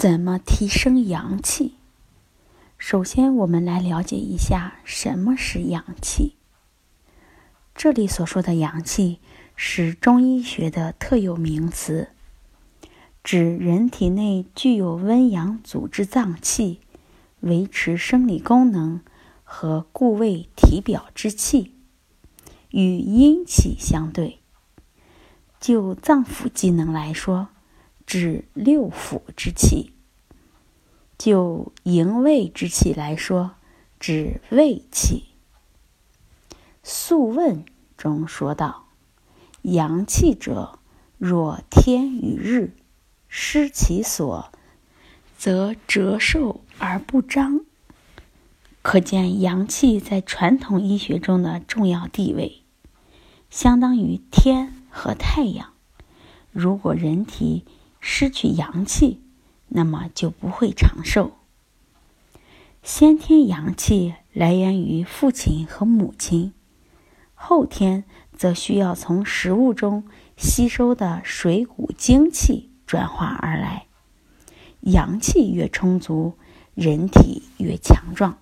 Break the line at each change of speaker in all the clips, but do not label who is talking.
怎么提升阳气？首先，我们来了解一下什么是阳气。这里所说的阳气是中医学的特有名词，指人体内具有温阳组织脏器、维持生理功能和固卫体表之气，与阴气相对。就脏腑机能来说，指六腑之气，就营卫之气来说，指卫气。《素问》中说道：“阳气者，若天与日，失其所，则折寿而不彰。”可见阳气在传统医学中的重要地位，相当于天和太阳。如果人体失去阳气，那么就不会长寿。先天阳气来源于父亲和母亲，后天则需要从食物中吸收的水谷精气转化而来。阳气越充足，人体越强壮；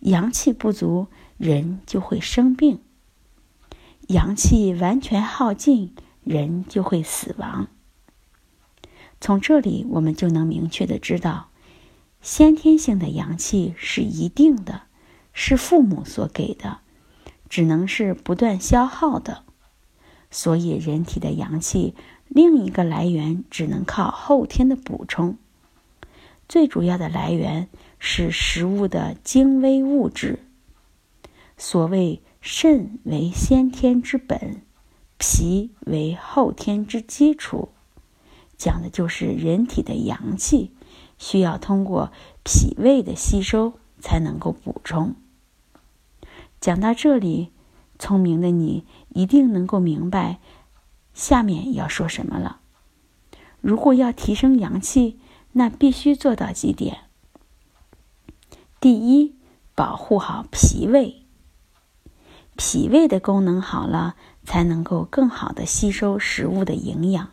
阳气不足，人就会生病；阳气完全耗尽，人就会死亡。从这里，我们就能明确的知道，先天性的阳气是一定的，是父母所给的，只能是不断消耗的。所以，人体的阳气另一个来源只能靠后天的补充。最主要的来源是食物的精微物质。所谓肾为先天之本，脾为后天之基础。讲的就是人体的阳气需要通过脾胃的吸收才能够补充。讲到这里，聪明的你一定能够明白下面要说什么了。如果要提升阳气，那必须做到几点：第一，保护好脾胃。脾胃的功能好了，才能够更好的吸收食物的营养。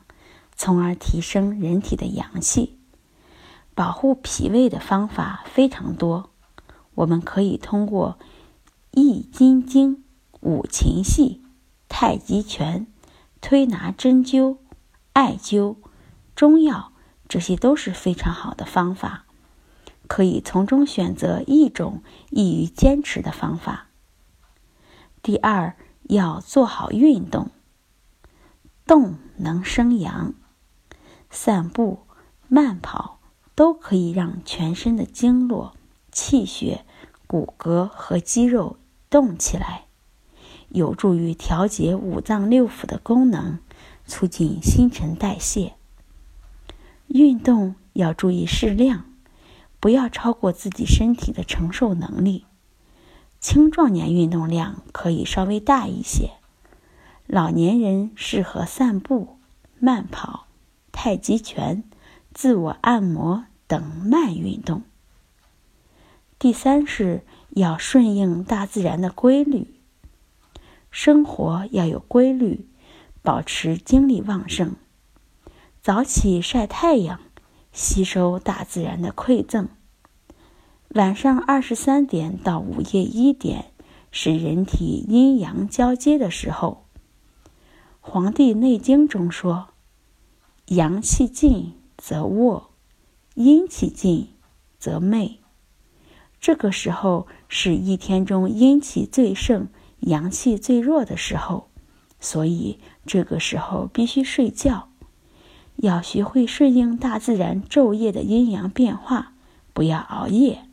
从而提升人体的阳气。保护脾胃的方法非常多，我们可以通过易筋经、五禽戏、太极拳、推拿针灸、艾灸、中药，这些都是非常好的方法。可以从中选择一种易于坚持的方法。第二，要做好运动，动能生阳。散步、慢跑都可以让全身的经络、气血、骨骼和肌肉动起来，有助于调节五脏六腑的功能，促进新陈代谢。运动要注意适量，不要超过自己身体的承受能力。青壮年运动量可以稍微大一些，老年人适合散步、慢跑。太极拳、自我按摩等慢运动。第三是要顺应大自然的规律，生活要有规律，保持精力旺盛。早起晒太阳，吸收大自然的馈赠。晚上二十三点到午夜一点是人体阴阳交接的时候。《黄帝内经》中说。阳气尽则卧，阴气尽则寐。这个时候是一天中阴气最盛、阳气最弱的时候，所以这个时候必须睡觉。要学会顺应大自然昼夜的阴阳变化，不要熬夜。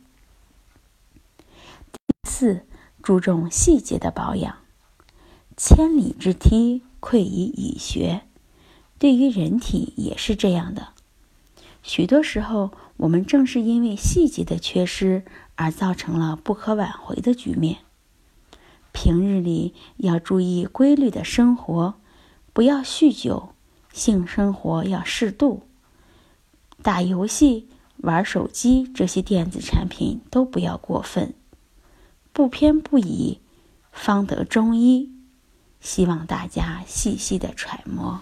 第四，注重细节的保养。千里之梯，溃于蚁穴。对于人体也是这样的，许多时候，我们正是因为细节的缺失，而造成了不可挽回的局面。平日里要注意规律的生活，不要酗酒，性生活要适度，打游戏、玩手机这些电子产品都不要过分，不偏不倚，方得中医。希望大家细细的揣摩。